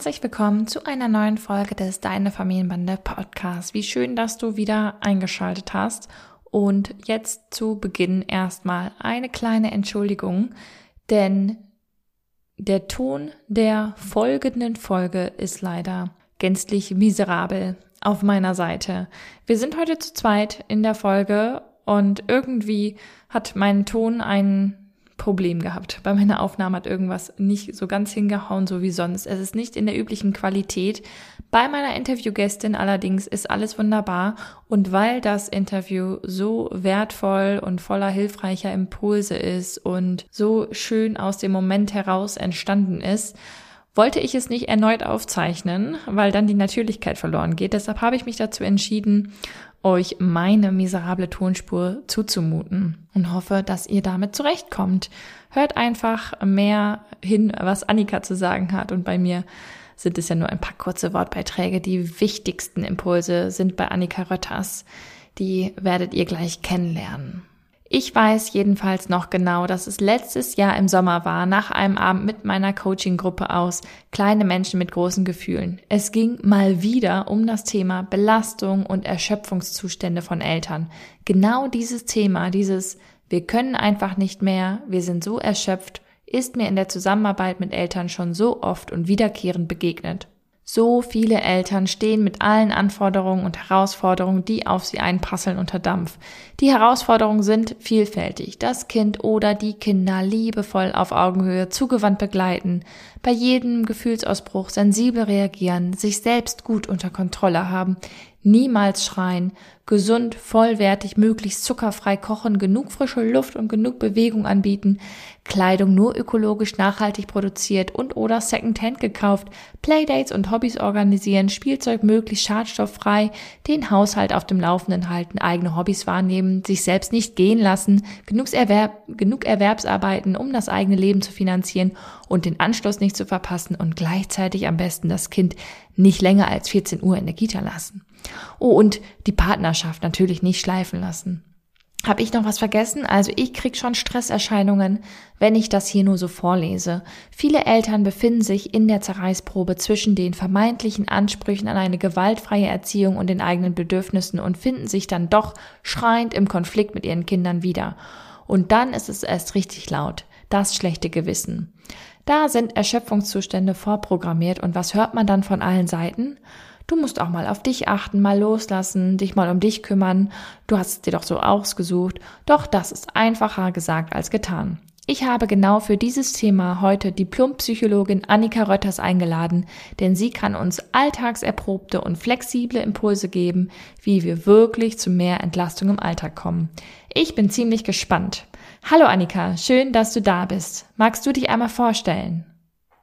Herzlich willkommen zu einer neuen Folge des Deine Familienbande Podcasts. Wie schön, dass du wieder eingeschaltet hast. Und jetzt zu Beginn erstmal eine kleine Entschuldigung, denn der Ton der folgenden Folge ist leider gänzlich miserabel auf meiner Seite. Wir sind heute zu zweit in der Folge und irgendwie hat mein Ton einen Problem gehabt. Bei meiner Aufnahme hat irgendwas nicht so ganz hingehauen, so wie sonst. Es ist nicht in der üblichen Qualität. Bei meiner Interviewgästin allerdings ist alles wunderbar und weil das Interview so wertvoll und voller hilfreicher Impulse ist und so schön aus dem Moment heraus entstanden ist, wollte ich es nicht erneut aufzeichnen, weil dann die Natürlichkeit verloren geht. Deshalb habe ich mich dazu entschieden, euch meine miserable Tonspur zuzumuten und hoffe, dass ihr damit zurechtkommt. Hört einfach mehr hin, was Annika zu sagen hat und bei mir sind es ja nur ein paar kurze Wortbeiträge. Die wichtigsten Impulse sind bei Annika Rötters. Die werdet ihr gleich kennenlernen. Ich weiß jedenfalls noch genau, dass es letztes Jahr im Sommer war, nach einem Abend mit meiner Coaching-Gruppe aus, kleine Menschen mit großen Gefühlen. Es ging mal wieder um das Thema Belastung und Erschöpfungszustände von Eltern. Genau dieses Thema, dieses wir können einfach nicht mehr, wir sind so erschöpft, ist mir in der Zusammenarbeit mit Eltern schon so oft und wiederkehrend begegnet. So viele Eltern stehen mit allen Anforderungen und Herausforderungen, die auf sie einprasseln, unter Dampf. Die Herausforderungen sind vielfältig. Das Kind oder die Kinder liebevoll auf Augenhöhe zugewandt begleiten, bei jedem Gefühlsausbruch sensibel reagieren, sich selbst gut unter Kontrolle haben, niemals schreien, gesund, vollwertig, möglichst zuckerfrei kochen, genug frische Luft und genug Bewegung anbieten, Kleidung nur ökologisch nachhaltig produziert und oder Secondhand gekauft, Playdates und Hobbys organisieren, Spielzeug möglichst schadstofffrei, den Haushalt auf dem Laufenden halten, eigene Hobbys wahrnehmen, sich selbst nicht gehen lassen, genug, Erwerb, genug Erwerbsarbeiten, um das eigene Leben zu finanzieren und den Anschluss nicht zu verpassen und gleichzeitig am besten das Kind nicht länger als 14 Uhr in der Kita lassen. Oh, und die Partnerschaft natürlich nicht schleifen lassen. Habe ich noch was vergessen? Also ich krieg schon Stresserscheinungen, wenn ich das hier nur so vorlese. Viele Eltern befinden sich in der Zerreißprobe zwischen den vermeintlichen Ansprüchen an eine gewaltfreie Erziehung und den eigenen Bedürfnissen und finden sich dann doch schreiend im Konflikt mit ihren Kindern wieder. Und dann ist es erst richtig laut. Das schlechte Gewissen. Da sind Erschöpfungszustände vorprogrammiert und was hört man dann von allen Seiten? Du musst auch mal auf dich achten, mal loslassen, dich mal um dich kümmern. Du hast es dir doch so ausgesucht. Doch das ist einfacher gesagt als getan. Ich habe genau für dieses Thema heute Diplompsychologin Annika Rötters eingeladen, denn sie kann uns alltagserprobte und flexible Impulse geben, wie wir wirklich zu mehr Entlastung im Alltag kommen. Ich bin ziemlich gespannt. Hallo Annika, schön, dass du da bist. Magst du dich einmal vorstellen?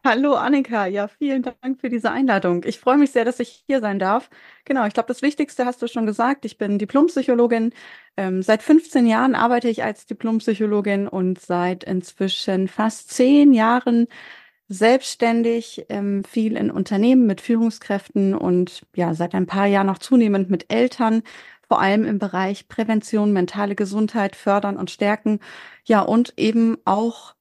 Hallo Annika, ja, vielen Dank für diese Einladung. Ich freue mich sehr, dass ich hier sein darf. Genau, ich glaube, das Wichtigste hast du schon gesagt. Ich bin Diplompsychologin. Ähm, seit 15 Jahren arbeite ich als Diplompsychologin und seit inzwischen fast zehn Jahren selbstständig, ähm, viel in Unternehmen mit Führungskräften und ja, seit ein paar Jahren noch zunehmend mit Eltern, vor allem im Bereich Prävention, mentale Gesundheit fördern und stärken. Ja, und eben auch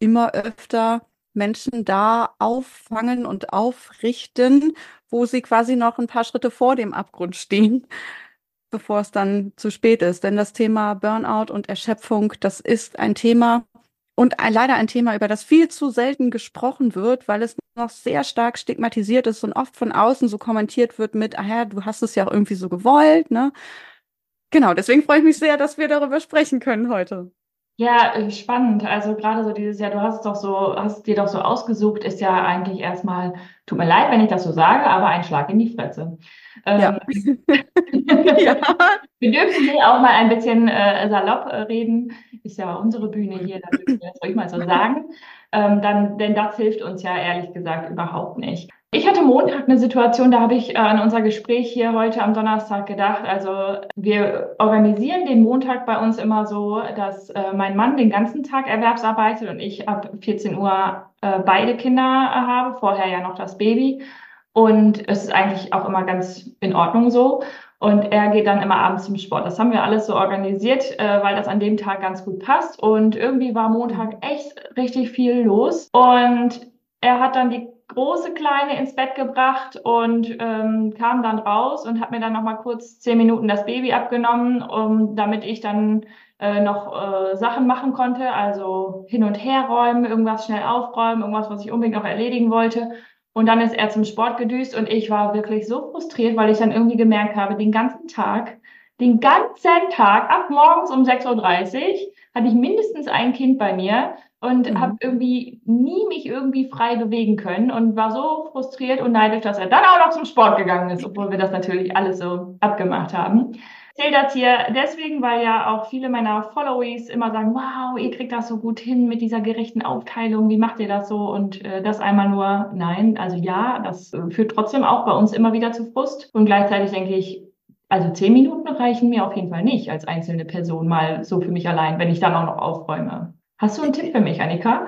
immer öfter Menschen da auffangen und aufrichten, wo sie quasi noch ein paar Schritte vor dem Abgrund stehen, bevor es dann zu spät ist. Denn das Thema Burnout und Erschöpfung, das ist ein Thema und ein, leider ein Thema, über das viel zu selten gesprochen wird, weil es noch sehr stark stigmatisiert ist und oft von außen so kommentiert wird mit, ah ja, du hast es ja auch irgendwie so gewollt, ne? Genau, deswegen freue ich mich sehr, dass wir darüber sprechen können heute. Ja, äh, spannend. Also gerade so dieses Jahr, du hast es doch so, hast dir doch so ausgesucht, ist ja eigentlich erstmal, tut mir leid, wenn ich das so sage, aber ein Schlag in die Fresse. Ja. Ähm, ja. Wir dürfen hier auch mal ein bisschen äh, salopp äh, reden. Ist ja unsere Bühne hier, da dürfen wir das ruhig mal so sagen. ähm, dann, denn das hilft uns ja ehrlich gesagt überhaupt nicht. Ich hatte Montag eine Situation, da habe ich äh, an unser Gespräch hier heute am Donnerstag gedacht. Also wir organisieren den Montag bei uns immer so, dass äh, mein Mann den ganzen Tag erwerbsarbeitet und ich ab 14 Uhr äh, beide Kinder habe, vorher ja noch das Baby. Und es ist eigentlich auch immer ganz in Ordnung so. Und er geht dann immer abends zum Sport. Das haben wir alles so organisiert, äh, weil das an dem Tag ganz gut passt. Und irgendwie war Montag echt richtig viel los. Und er hat dann die große Kleine ins Bett gebracht und ähm, kam dann raus und hat mir dann noch mal kurz zehn Minuten das Baby abgenommen, um, damit ich dann äh, noch äh, Sachen machen konnte, also hin und her räumen, irgendwas schnell aufräumen, irgendwas, was ich unbedingt noch erledigen wollte. Und dann ist er zum Sport gedüst und ich war wirklich so frustriert, weil ich dann irgendwie gemerkt habe, den ganzen Tag, den ganzen Tag, ab morgens um 6.30 Uhr, hatte ich mindestens ein Kind bei mir und mhm. habe irgendwie nie mich irgendwie frei bewegen können und war so frustriert und neidisch, dass er dann auch noch zum Sport gegangen ist, obwohl wir das natürlich alles so abgemacht haben. Ich erzähle das hier deswegen, weil ja auch viele meiner Followees immer sagen, wow, ihr kriegt das so gut hin mit dieser gerechten Aufteilung, wie macht ihr das so? Und äh, das einmal nur, nein, also ja, das äh, führt trotzdem auch bei uns immer wieder zu Frust. Und gleichzeitig denke ich, also zehn Minuten reichen mir auf jeden Fall nicht als einzelne Person mal so für mich allein, wenn ich dann auch noch aufräume. Hast du einen Tipp für mich, Annika?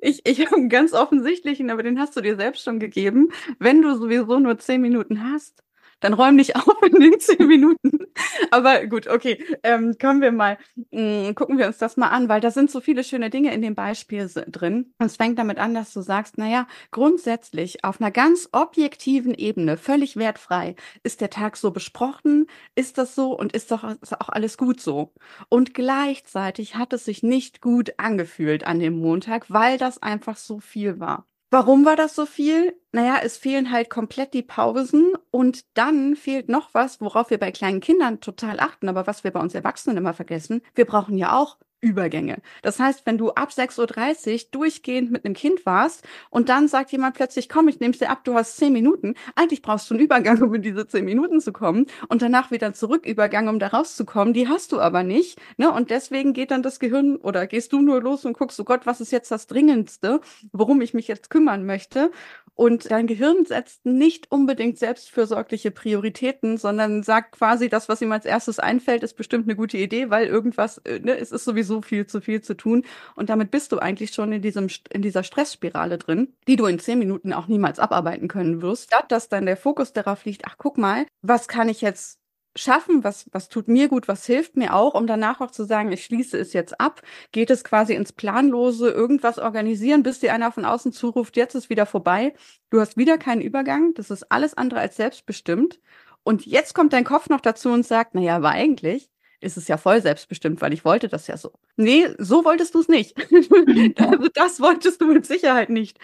Ich, ich habe einen ganz offensichtlichen, aber den hast du dir selbst schon gegeben. Wenn du sowieso nur zehn Minuten hast, dann räum dich auf in den zehn Minuten. Aber gut, okay, ähm, kommen wir mal, mh, mm, gucken wir uns das mal an, weil da sind so viele schöne Dinge in dem Beispiel drin. Und es fängt damit an, dass du sagst, naja, grundsätzlich auf einer ganz objektiven Ebene, völlig wertfrei, ist der Tag so besprochen, ist das so und ist doch ist auch alles gut so. Und gleichzeitig hat es sich nicht gut angefühlt an dem Montag, weil das einfach so viel war. Warum war das so viel? Naja, es fehlen halt komplett die Pausen und dann fehlt noch was, worauf wir bei kleinen Kindern total achten, aber was wir bei uns Erwachsenen immer vergessen. Wir brauchen ja auch Übergänge. Das heißt, wenn du ab 6.30 Uhr durchgehend mit einem Kind warst und dann sagt jemand plötzlich, komm, ich nehme dir ab, du hast zehn Minuten. Eigentlich brauchst du einen Übergang, um in diese zehn Minuten zu kommen und danach wieder zurück Übergang, um da rauszukommen. Die hast du aber nicht. Ne? Und deswegen geht dann das Gehirn oder gehst du nur los und guckst, oh Gott, was ist jetzt das Dringendste, worum ich mich jetzt kümmern möchte? Und dein Gehirn setzt nicht unbedingt selbstfürsorgliche Prioritäten, sondern sagt quasi, das, was ihm als erstes einfällt, ist bestimmt eine gute Idee, weil irgendwas, äh, ne, es ist sowieso viel zu viel zu tun. Und damit bist du eigentlich schon in diesem, in dieser Stressspirale drin, die du in zehn Minuten auch niemals abarbeiten können wirst. Statt dass dann der Fokus darauf liegt, ach, guck mal, was kann ich jetzt schaffen, was, was tut mir gut, was hilft mir auch, um danach auch zu sagen, ich schließe es jetzt ab, geht es quasi ins Planlose, irgendwas organisieren, bis dir einer von außen zuruft, jetzt ist wieder vorbei. Du hast wieder keinen Übergang, das ist alles andere als selbstbestimmt. Und jetzt kommt dein Kopf noch dazu und sagt, na ja, aber eigentlich ist es ja voll selbstbestimmt, weil ich wollte das ja so. Nee, so wolltest du es nicht. also das wolltest du mit Sicherheit nicht.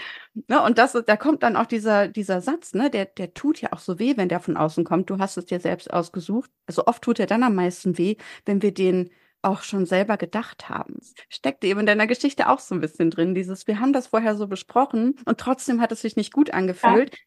Ne? Und das, da kommt dann auch dieser, dieser Satz, ne, der, der tut ja auch so weh, wenn der von außen kommt. Du hast es dir selbst ausgesucht. Also oft tut er dann am meisten weh, wenn wir den auch schon selber gedacht haben. Steckt eben in deiner Geschichte auch so ein bisschen drin, dieses, wir haben das vorher so besprochen und trotzdem hat es sich nicht gut angefühlt. Ja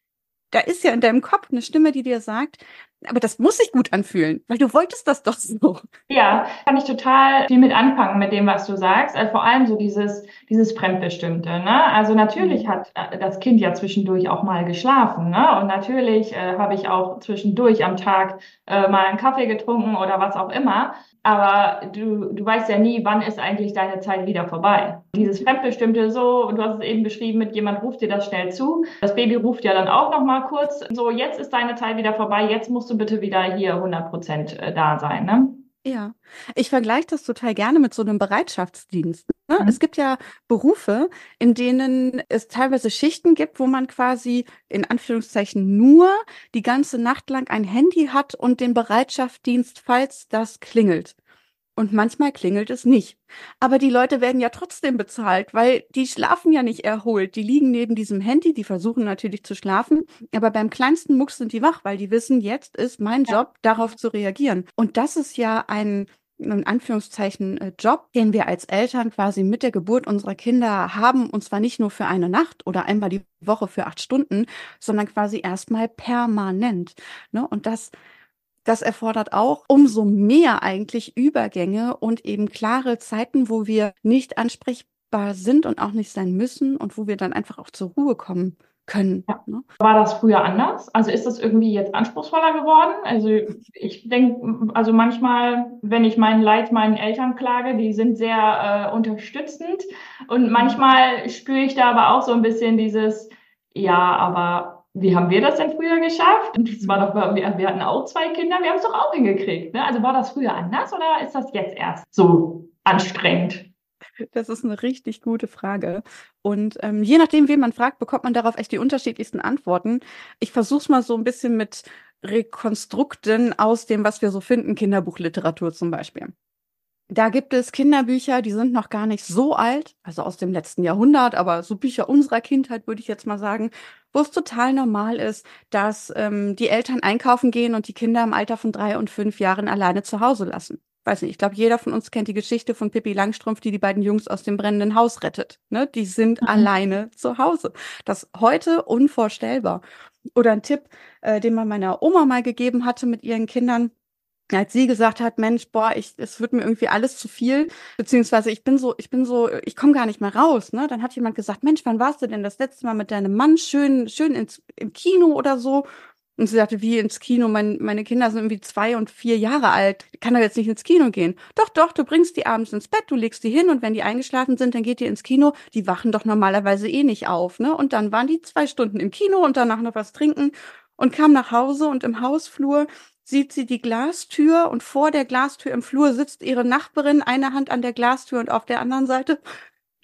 da ist ja in deinem Kopf eine Stimme, die dir sagt, aber das muss sich gut anfühlen, weil du wolltest das doch so. Ja, kann ich total viel mit anfangen mit dem, was du sagst. Also vor allem so dieses, dieses Fremdbestimmte. Ne? Also natürlich mhm. hat äh, das Kind ja zwischendurch auch mal geschlafen. Ne? Und natürlich äh, habe ich auch zwischendurch am Tag äh, mal einen Kaffee getrunken oder was auch immer. Aber du, du weißt ja nie, wann ist eigentlich deine Zeit wieder vorbei. Dieses Fremdbestimmte so, du hast es eben beschrieben mit jemand ruft dir das schnell zu. Das Baby ruft ja dann auch noch mal kurz. So, jetzt ist deine Zeit wieder vorbei. Jetzt musst du bitte wieder hier 100 Prozent äh, da sein. Ne? Ja, ich vergleiche das total gerne mit so einem Bereitschaftsdienst. Ne? Mhm. Es gibt ja Berufe, in denen es teilweise Schichten gibt, wo man quasi in Anführungszeichen nur die ganze Nacht lang ein Handy hat und den Bereitschaftsdienst, falls das klingelt. Und manchmal klingelt es nicht. Aber die Leute werden ja trotzdem bezahlt, weil die schlafen ja nicht erholt. Die liegen neben diesem Handy, die versuchen natürlich zu schlafen, aber beim kleinsten Mucks sind die wach, weil die wissen, jetzt ist mein Job, darauf zu reagieren. Und das ist ja ein in Anführungszeichen äh, Job, den wir als Eltern quasi mit der Geburt unserer Kinder haben, und zwar nicht nur für eine Nacht oder einmal die Woche für acht Stunden, sondern quasi erstmal permanent. Ne? Und das das erfordert auch umso mehr eigentlich Übergänge und eben klare Zeiten, wo wir nicht ansprechbar sind und auch nicht sein müssen und wo wir dann einfach auch zur Ruhe kommen können. Ja. Ne? War das früher anders? Also ist das irgendwie jetzt anspruchsvoller geworden? Also ich denke, also manchmal, wenn ich mein Leid meinen Eltern klage, die sind sehr äh, unterstützend und manchmal spüre ich da aber auch so ein bisschen dieses, ja, aber wie haben wir das denn früher geschafft? Und das war doch, wir, hatten auch zwei Kinder, wir haben es doch auch hingekriegt. Ne? Also war das früher anders oder ist das jetzt erst so anstrengend? Das ist eine richtig gute Frage. Und ähm, je nachdem, wen man fragt, bekommt man darauf echt die unterschiedlichsten Antworten. Ich versuche es mal so ein bisschen mit Rekonstrukten aus dem, was wir so finden, Kinderbuchliteratur zum Beispiel. Da gibt es Kinderbücher, die sind noch gar nicht so alt, also aus dem letzten Jahrhundert, aber so Bücher unserer Kindheit, würde ich jetzt mal sagen, wo es total normal ist, dass ähm, die Eltern einkaufen gehen und die Kinder im Alter von drei und fünf Jahren alleine zu Hause lassen weiß nicht, ich glaube, jeder von uns kennt die Geschichte von Pippi Langstrumpf, die die beiden Jungs aus dem brennenden Haus rettet. Ne? Die sind mhm. alleine zu Hause. Das heute unvorstellbar. Oder ein Tipp, äh, den man meiner Oma mal gegeben hatte mit ihren Kindern als sie gesagt hat, Mensch, boah, ich, es wird mir irgendwie alles zu viel, beziehungsweise ich bin so, ich bin so, ich komme gar nicht mehr raus, ne? Dann hat jemand gesagt, Mensch, wann warst du denn das letzte Mal mit deinem Mann schön, schön ins, im Kino oder so? Und sie sagte, wie ins Kino? Mein, meine Kinder sind irgendwie zwei und vier Jahre alt. Ich kann doch jetzt nicht ins Kino gehen. Doch, doch, du bringst die abends ins Bett, du legst die hin und wenn die eingeschlafen sind, dann geht ihr ins Kino. Die wachen doch normalerweise eh nicht auf, ne? Und dann waren die zwei Stunden im Kino und danach noch was trinken und kam nach Hause und im Hausflur sieht sie die Glastür und vor der Glastür im Flur sitzt ihre Nachbarin, eine Hand an der Glastür und auf der anderen Seite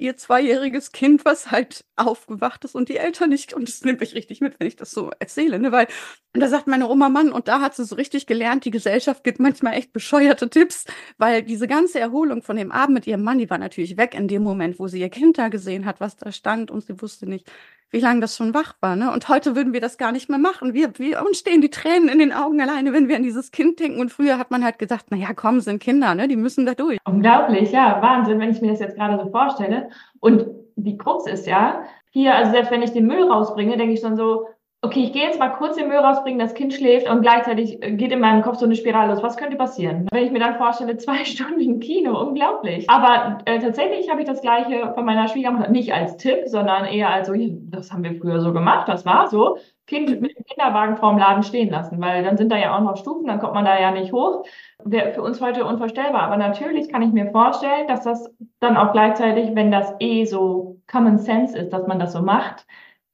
ihr zweijähriges Kind, was halt aufgewacht ist und die Eltern nicht. Und das nimmt mich richtig mit, wenn ich das so erzähle, ne? Weil da sagt meine Oma Mann, und da hat sie so richtig gelernt, die Gesellschaft gibt manchmal echt bescheuerte Tipps, weil diese ganze Erholung von dem Abend mit ihrem Mann, die war natürlich weg in dem Moment, wo sie ihr Kind da gesehen hat, was da stand und sie wusste nicht, wie lange das schon wach war. Ne? Und heute würden wir das gar nicht mehr machen. Wir, wir uns stehen die Tränen in den Augen alleine, wenn wir an dieses Kind denken. Und früher hat man halt gesagt, na ja, komm, sind Kinder, ne? die müssen da durch. Unglaublich, ja, Wahnsinn, wenn ich mir das jetzt gerade so vorstelle. Und die Krux ist ja, hier, also selbst wenn ich den Müll rausbringe, denke ich schon so, okay, ich gehe jetzt mal kurz den Müll rausbringen, das Kind schläft und gleichzeitig äh, geht in meinem Kopf so eine Spirale los. Was könnte passieren? Wenn ich mir dann vorstelle, zwei Stunden im Kino, unglaublich. Aber äh, tatsächlich habe ich das Gleiche von meiner Schwiegermutter, nicht als Tipp, sondern eher als so, das haben wir früher so gemacht, das war so. Kind mit dem Kinderwagen vorm Laden stehen lassen, weil dann sind da ja auch noch Stufen, dann kommt man da ja nicht hoch. Wäre für uns heute unvorstellbar. Aber natürlich kann ich mir vorstellen, dass das dann auch gleichzeitig, wenn das eh so Common Sense ist, dass man das so macht,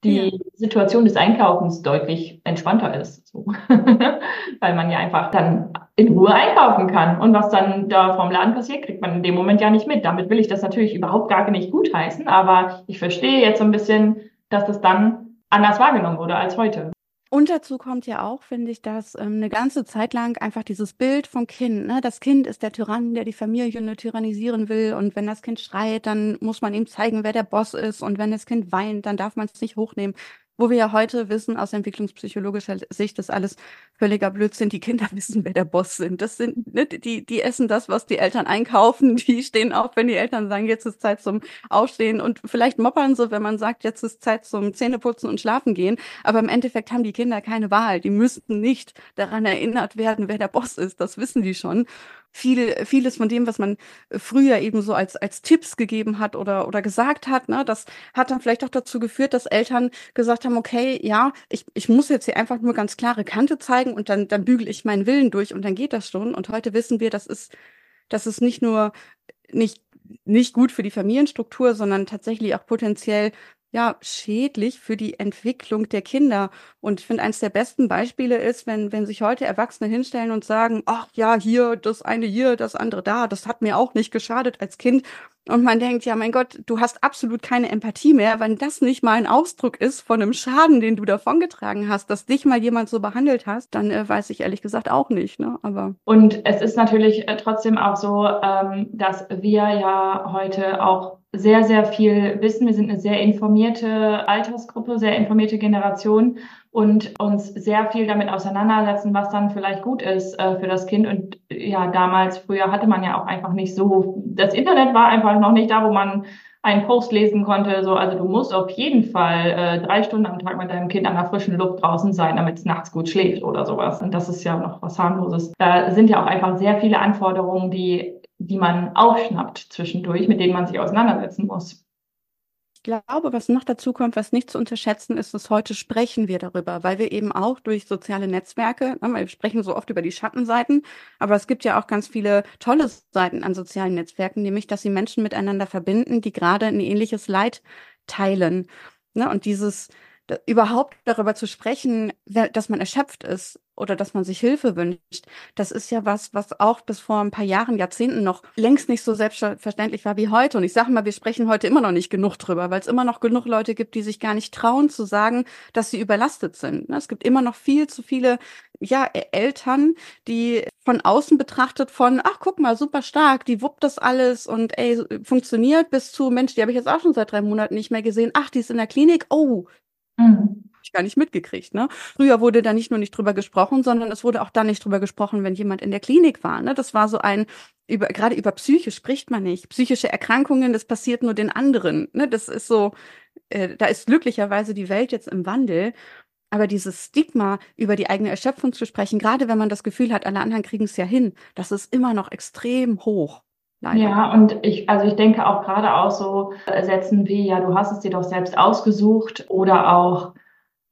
die ja. Situation des Einkaufens deutlich entspannter ist. So. Weil man ja einfach dann in Ruhe einkaufen kann. Und was dann da vom Laden passiert, kriegt man in dem Moment ja nicht mit. Damit will ich das natürlich überhaupt gar nicht gutheißen, aber ich verstehe jetzt so ein bisschen, dass das dann anders wahrgenommen wurde als heute. Und dazu kommt ja auch, finde ich, dass ähm, eine ganze Zeit lang einfach dieses Bild vom Kind, ne? das Kind ist der Tyrann, der die Familie nur tyrannisieren will und wenn das Kind schreit, dann muss man ihm zeigen, wer der Boss ist und wenn das Kind weint, dann darf man es nicht hochnehmen wo wir ja heute wissen, aus entwicklungspsychologischer Sicht, dass alles völliger Blödsinn. Die Kinder wissen, wer der Boss sind. Das sind, ne, die, die essen das, was die Eltern einkaufen. Die stehen auf, wenn die Eltern sagen, jetzt ist Zeit zum Aufstehen. Und vielleicht moppern sie, wenn man sagt, jetzt ist Zeit zum Zähneputzen und Schlafen gehen. Aber im Endeffekt haben die Kinder keine Wahl. Die müssten nicht daran erinnert werden, wer der Boss ist. Das wissen die schon viel, vieles von dem, was man früher eben so als, als Tipps gegeben hat oder, oder gesagt hat, ne, das hat dann vielleicht auch dazu geführt, dass Eltern gesagt haben, okay, ja, ich, ich muss jetzt hier einfach nur ganz klare Kante zeigen und dann, dann bügel ich meinen Willen durch und dann geht das schon. Und heute wissen wir, das ist, das ist nicht nur nicht, nicht gut für die Familienstruktur, sondern tatsächlich auch potenziell ja, schädlich für die Entwicklung der Kinder. Und ich finde, eines der besten Beispiele ist, wenn, wenn sich heute Erwachsene hinstellen und sagen, ach ja, hier, das eine hier, das andere da, das hat mir auch nicht geschadet als Kind. Und man denkt, ja, mein Gott, du hast absolut keine Empathie mehr, wenn das nicht mal ein Ausdruck ist von einem Schaden, den du davongetragen hast, dass dich mal jemand so behandelt hast, dann äh, weiß ich ehrlich gesagt auch nicht. Ne? Aber und es ist natürlich äh, trotzdem auch so, ähm, dass wir ja heute auch sehr, sehr viel wissen. Wir sind eine sehr informierte Altersgruppe, sehr informierte Generation und uns sehr viel damit auseinandersetzen, was dann vielleicht gut ist äh, für das Kind. Und ja, damals, früher hatte man ja auch einfach nicht so, das Internet war einfach noch nicht da, wo man einen Post lesen konnte. So, also du musst auf jeden Fall äh, drei Stunden am Tag mit deinem Kind an der frischen Luft draußen sein, damit es nachts gut schläft oder sowas. Und das ist ja noch was harmloses. Da sind ja auch einfach sehr viele Anforderungen, die die man aufschnappt zwischendurch, mit denen man sich auseinandersetzen muss. Glaube, was noch dazu kommt, was nicht zu unterschätzen ist, dass heute sprechen wir darüber, weil wir eben auch durch soziale Netzwerke, ne, wir sprechen so oft über die Schattenseiten, aber es gibt ja auch ganz viele tolle Seiten an sozialen Netzwerken, nämlich, dass sie Menschen miteinander verbinden, die gerade ein ähnliches Leid teilen. Ne? Und dieses, überhaupt darüber zu sprechen, dass man erschöpft ist oder dass man sich Hilfe wünscht, das ist ja was, was auch bis vor ein paar Jahren, Jahrzehnten noch längst nicht so selbstverständlich war wie heute. Und ich sage mal, wir sprechen heute immer noch nicht genug drüber, weil es immer noch genug Leute gibt, die sich gar nicht trauen zu sagen, dass sie überlastet sind. Ne? Es gibt immer noch viel zu viele ja, e-, Eltern, die von außen betrachtet von, ach, guck mal, super stark, die wuppt das alles und ey, funktioniert bis zu, Mensch, die habe ich jetzt auch schon seit drei Monaten nicht mehr gesehen. Ach, die ist in der Klinik. Oh, Mhm. Ich gar nicht mitgekriegt. Ne? Früher wurde da nicht nur nicht drüber gesprochen, sondern es wurde auch dann nicht drüber gesprochen, wenn jemand in der Klinik war. Ne? Das war so ein, über, gerade über Psyche spricht man nicht. Psychische Erkrankungen, das passiert nur den anderen. Ne? Das ist so, äh, da ist glücklicherweise die Welt jetzt im Wandel. Aber dieses Stigma, über die eigene Erschöpfung zu sprechen, gerade wenn man das Gefühl hat, alle anderen kriegen es ja hin, das ist immer noch extrem hoch. Leider. Ja, und ich, also ich denke auch gerade auch so Sätzen wie, ja, du hast es dir doch selbst ausgesucht oder auch,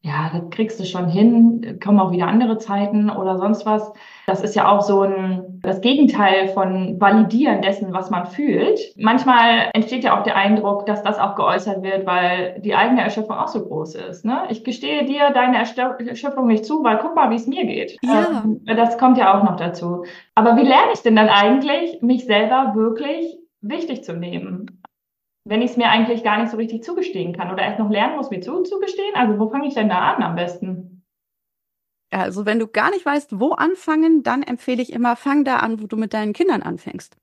ja, das kriegst du schon hin, kommen auch wieder andere Zeiten oder sonst was. Das ist ja auch so ein, das Gegenteil von Validieren dessen, was man fühlt. Manchmal entsteht ja auch der Eindruck, dass das auch geäußert wird, weil die eigene Erschöpfung auch so groß ist. Ne? Ich gestehe dir deine Erschöpfung nicht zu, weil guck mal, wie es mir geht. Ja. Ähm, das kommt ja auch noch dazu. Aber wie lerne ich denn dann eigentlich, mich selber wirklich wichtig zu nehmen? Wenn ich es mir eigentlich gar nicht so richtig zugestehen kann oder erst noch lernen muss, mir zuzugestehen? Also wo fange ich denn da an am besten? Also wenn du gar nicht weißt, wo anfangen, dann empfehle ich immer, fang da an, wo du mit deinen Kindern anfängst.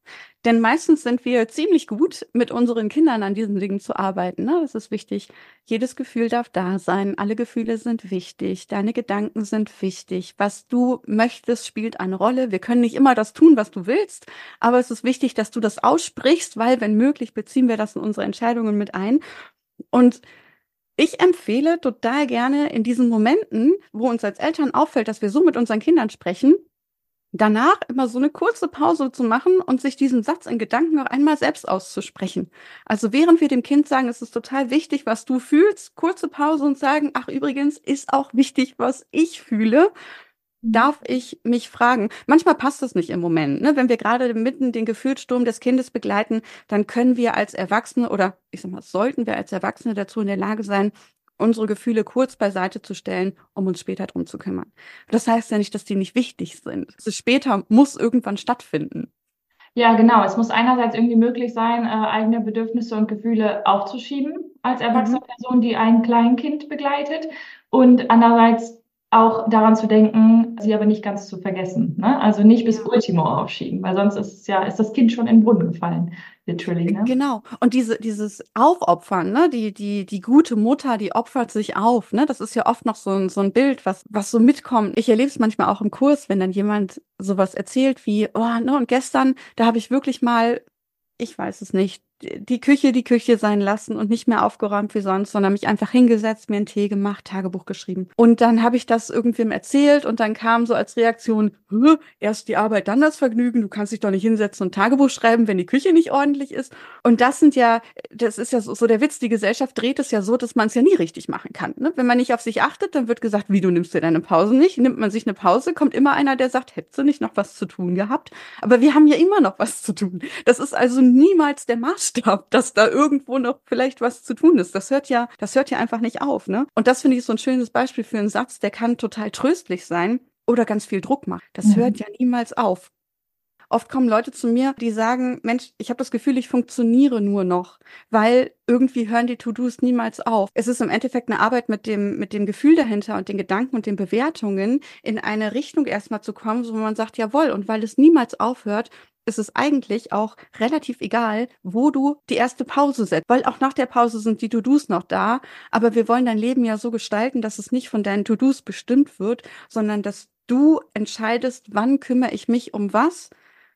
Denn meistens sind wir ziemlich gut, mit unseren Kindern an diesen Dingen zu arbeiten. Ne? Das ist wichtig. Jedes Gefühl darf da sein. Alle Gefühle sind wichtig. Deine Gedanken sind wichtig. Was du möchtest, spielt eine Rolle. Wir können nicht immer das tun, was du willst. Aber es ist wichtig, dass du das aussprichst, weil wenn möglich beziehen wir das in unsere Entscheidungen mit ein. Und ich empfehle total gerne in diesen Momenten, wo uns als Eltern auffällt, dass wir so mit unseren Kindern sprechen, danach immer so eine kurze Pause zu machen und sich diesen Satz in Gedanken noch einmal selbst auszusprechen. Also während wir dem Kind sagen, es ist total wichtig, was du fühlst, kurze Pause und sagen, ach übrigens ist auch wichtig, was ich fühle darf ich mich fragen. Manchmal passt das nicht im Moment. Ne? Wenn wir gerade mitten den Gefühlssturm des Kindes begleiten, dann können wir als Erwachsene oder ich sag mal, sollten wir als Erwachsene dazu in der Lage sein, unsere Gefühle kurz beiseite zu stellen, um uns später drum zu kümmern. Das heißt ja nicht, dass die nicht wichtig sind. Es später muss irgendwann stattfinden. Ja, genau. Es muss einerseits irgendwie möglich sein, äh, eigene Bedürfnisse und Gefühle aufzuschieben als erwachsene mhm. Person, die ein Kleinkind begleitet. Und andererseits auch daran zu denken, sie aber nicht ganz zu vergessen. Ne? Also nicht bis Ultimo aufschieben, weil sonst ist ja, ist das Kind schon in den Brunnen gefallen, literally. Ne? Genau. Und diese, dieses Aufopfern, ne? die, die, die gute Mutter, die opfert sich auf. Ne? Das ist ja oft noch so ein, so ein Bild, was, was so mitkommt. Ich erlebe es manchmal auch im Kurs, wenn dann jemand sowas erzählt wie, oh, ne, und gestern, da habe ich wirklich mal ich weiß es nicht, die Küche die Küche sein lassen und nicht mehr aufgeräumt wie sonst, sondern mich einfach hingesetzt, mir einen Tee gemacht, Tagebuch geschrieben. Und dann habe ich das irgendwem erzählt und dann kam so als Reaktion, erst die Arbeit, dann das Vergnügen, du kannst dich doch nicht hinsetzen und Tagebuch schreiben, wenn die Küche nicht ordentlich ist. Und das sind ja, das ist ja so, so der Witz, die Gesellschaft dreht es ja so, dass man es ja nie richtig machen kann. Ne? Wenn man nicht auf sich achtet, dann wird gesagt, wie du nimmst dir deine Pause nicht, nimmt man sich eine Pause, kommt immer einer, der sagt, hättest du nicht noch was zu tun gehabt? Aber wir haben ja immer noch was zu tun. Das ist also niemals der Maßstab Maßstab, dass da irgendwo noch vielleicht was zu tun ist. Das hört ja, das hört ja einfach nicht auf, ne? Und das finde ich so ein schönes Beispiel für einen Satz, der kann total tröstlich sein oder ganz viel Druck machen. Das mhm. hört ja niemals auf. Oft kommen Leute zu mir, die sagen, Mensch, ich habe das Gefühl, ich funktioniere nur noch, weil irgendwie hören die To-Dos niemals auf. Es ist im Endeffekt eine Arbeit mit dem, mit dem Gefühl dahinter und den Gedanken und den Bewertungen in eine Richtung erstmal zu kommen, wo man sagt, jawohl, und weil es niemals aufhört, ist es eigentlich auch relativ egal, wo du die erste Pause setzt, weil auch nach der Pause sind die To-Dos noch da, aber wir wollen dein Leben ja so gestalten, dass es nicht von deinen To-Dos bestimmt wird, sondern dass du entscheidest, wann kümmere ich mich um was,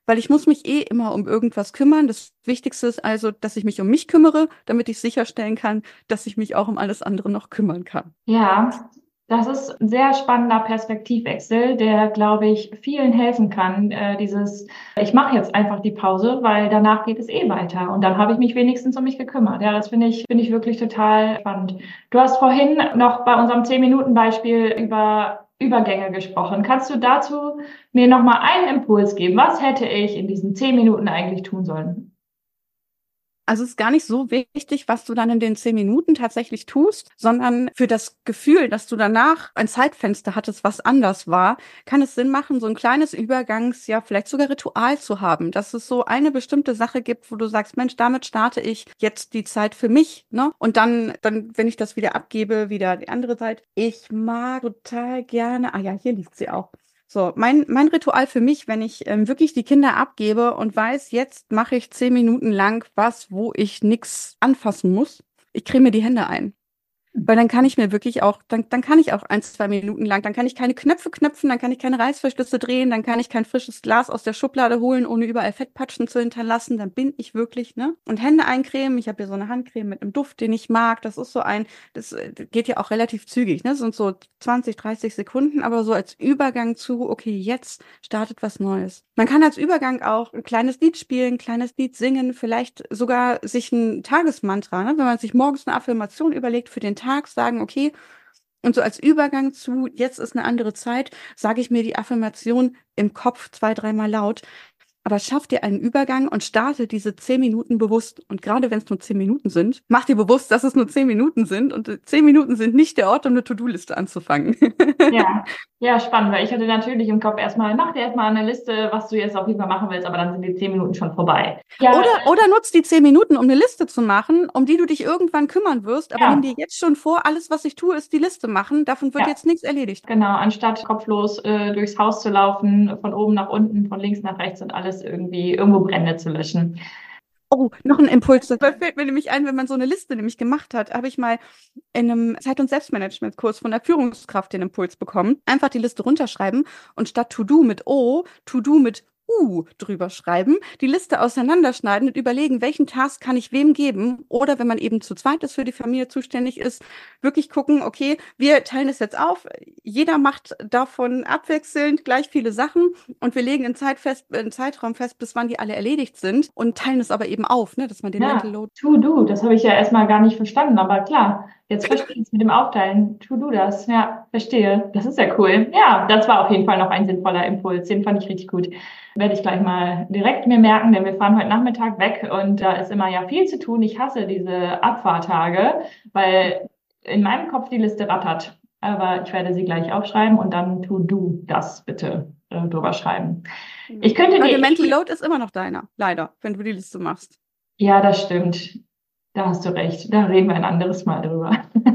weil ich muss mich eh immer um irgendwas kümmern. Das Wichtigste ist also, dass ich mich um mich kümmere, damit ich sicherstellen kann, dass ich mich auch um alles andere noch kümmern kann. Ja, Das ist ein sehr spannender Perspektivwechsel, der, glaube ich, vielen helfen kann. Äh, dieses, ich mache jetzt einfach die Pause, weil danach geht es eh weiter. Und dann habe ich mich wenigstens um mich gekümmert. Ja, das finde ich, finde ich wirklich total spannend. Du hast vorhin noch bei unserem 10-Minuten-Beispiel über Übergänge gesprochen. Kannst du dazu mir nochmal einen Impuls geben? Was hätte ich in diesen 10 Minuten eigentlich tun sollen? Also es ist gar nicht so wichtig, was du dann in den zehn Minuten tatsächlich tust, sondern für das Gefühl, dass du danach ein Zeitfenster hattest, was anders war, kann es Sinn machen, so ein kleines Übergangs, ja, vielleicht sogar Ritual zu haben, dass es so eine bestimmte Sache gibt, wo du sagst, Mensch, damit starte ich jetzt die Zeit für mich, ne? Und dann, dann, wenn ich das wieder abgebe, wieder die andere Seite. Ich mag total gerne, ah ja, hier liegt sie auch. So, mein, mein Ritual für mich, wenn ich ähm, wirklich die Kinder abgebe und weiß, jetzt mache ich zehn Minuten lang was, wo ich nichts anfassen muss, ich creme die Hände ein. Weil dann kann ich mir wirklich auch, dann, dann kann ich auch ein, zwei Minuten lang, dann kann ich keine Knöpfe knöpfen, dann kann ich keine Reißverschlüsse drehen, dann kann ich kein frisches Glas aus der Schublade holen, ohne überall Fettpatschen zu hinterlassen. Dann bin ich wirklich, ne? Und Hände eincremen. Ich habe hier so eine Handcreme mit einem Duft, den ich mag. Das ist so ein, das äh, geht ja auch relativ zügig, ne? Das sind so 20, 30 Sekunden, aber so als Übergang zu, okay, jetzt startet was Neues. Man kann als Übergang auch ein kleines Lied spielen, ein kleines Lied singen, vielleicht sogar sich ein Tagesmantra, ne? wenn man sich morgens eine Affirmation überlegt für den Tag, Tag sagen, okay, und so als Übergang zu, jetzt ist eine andere Zeit, sage ich mir die Affirmation im Kopf zwei, dreimal laut aber schaff dir einen Übergang und starte diese zehn Minuten bewusst. Und gerade wenn es nur zehn Minuten sind, mach dir bewusst, dass es nur zehn Minuten sind. Und zehn Minuten sind nicht der Ort, um eine To-Do-Liste anzufangen. ja. ja, spannend, weil ich hatte natürlich im Kopf erstmal, mach dir erstmal eine Liste, was du jetzt auf jeden Fall machen willst, aber dann sind die zehn Minuten schon vorbei. Ja, oder, oder nutz die zehn Minuten, um eine Liste zu machen, um die du dich irgendwann kümmern wirst. Aber ja. nimm dir jetzt schon vor, alles, was ich tue, ist die Liste machen. Davon wird ja. jetzt nichts erledigt. Genau, anstatt kopflos äh, durchs Haus zu laufen, von oben nach unten, von links nach rechts und alles alles irgendwie irgendwo Brände zu löschen. Oh, noch ein Impuls. Das fällt mir nämlich ein, wenn man so eine Liste nämlich gemacht hat, habe ich mal in einem Zeit- und Selbstmanagement-Kurs von der Führungskraft den Impuls bekommen. Einfach die Liste runterschreiben und statt To-Do mit O, To-Do mit U drüber schreiben, die Liste auseinanderschneiden und überlegen, welchen Task kann ich wem geben. Oder wenn man eben zu zweit ist, für die Familie zuständig ist, wirklich gucken, okay, wir teilen es jetzt auf. Jeder macht davon abwechselnd gleich viele Sachen und wir legen einen, Zeitfest, einen Zeitraum fest, bis wann die alle erledigt sind und teilen es aber eben auf, ne, dass man den ja, Mental Load. To do, das habe ich ja erstmal gar nicht verstanden, aber klar, Jetzt verstehe ich es mit dem Aufteilen. Tu du das. Ja, verstehe. Das ist ja cool. Ja, das war auf jeden Fall noch ein sinnvoller Impuls. Den fand ich richtig gut. Werde ich gleich mal direkt mir merken, denn wir fahren heute Nachmittag weg und da ist immer ja viel zu tun. Ich hasse diese Abfahrtage, weil in meinem Kopf die Liste rattert. Aber ich werde sie gleich aufschreiben und dann tu du das bitte äh, drüber schreiben. Ich könnte Aber der Mental Load ist immer noch deiner, leider, wenn du die Liste machst. Ja, das stimmt. Da hast du recht. Da reden wir ein anderes Mal drüber.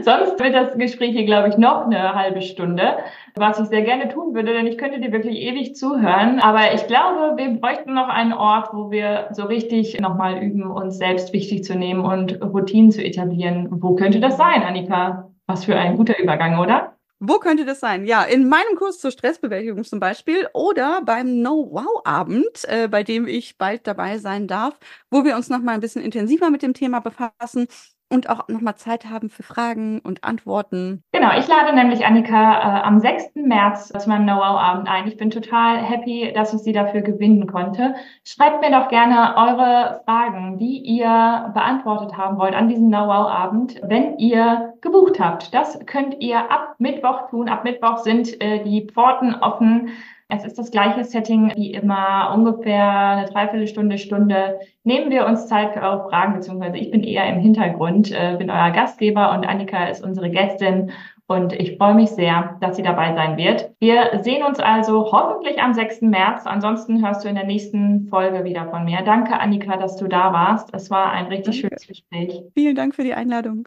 Sonst wird das Gespräch hier, glaube ich, noch eine halbe Stunde, was ich sehr gerne tun würde, denn ich könnte dir wirklich ewig zuhören. Aber ich glaube, wir bräuchten noch einen Ort, wo wir so richtig nochmal üben, uns selbst wichtig zu nehmen und Routinen zu etablieren. Wo könnte das sein, Annika? Was für ein guter Übergang, oder? Wo könnte das sein? Ja, in meinem Kurs zur Stressbewältigung zum Beispiel oder beim No-Wow-Abend, äh, bei dem ich bald dabei sein darf, wo wir uns noch mal ein bisschen intensiver mit dem Thema befassen und auch nochmal Zeit haben für Fragen und Antworten. Genau, ich lade nämlich Annika äh, am 6. März zu meinem Know-how-Abend ein. Ich bin total happy, dass ich sie dafür gewinnen konnte. Schreibt mir doch gerne eure Fragen, die ihr beantwortet haben wollt an diesem Know-how-Abend, wenn ihr gebucht habt. Das könnt ihr ab Mittwoch tun. Ab Mittwoch sind äh, die Pforten offen es ist das gleiche Setting wie immer, ungefähr eine Dreiviertelstunde, Stunde. Nehmen wir uns Zeit für eure Fragen, beziehungsweise ich bin eher im Hintergrund, äh, bin euer Gastgeber und Annika ist unsere Gästin. Und ich freue mich sehr, dass sie dabei sein wird. Wir sehen uns also hoffentlich am 6. März. Ansonsten hörst du in der nächsten Folge wieder von mir. Danke, Annika, dass du da warst. Es war ein richtig Danke. schönes Gespräch. Vielen Dank für die Einladung.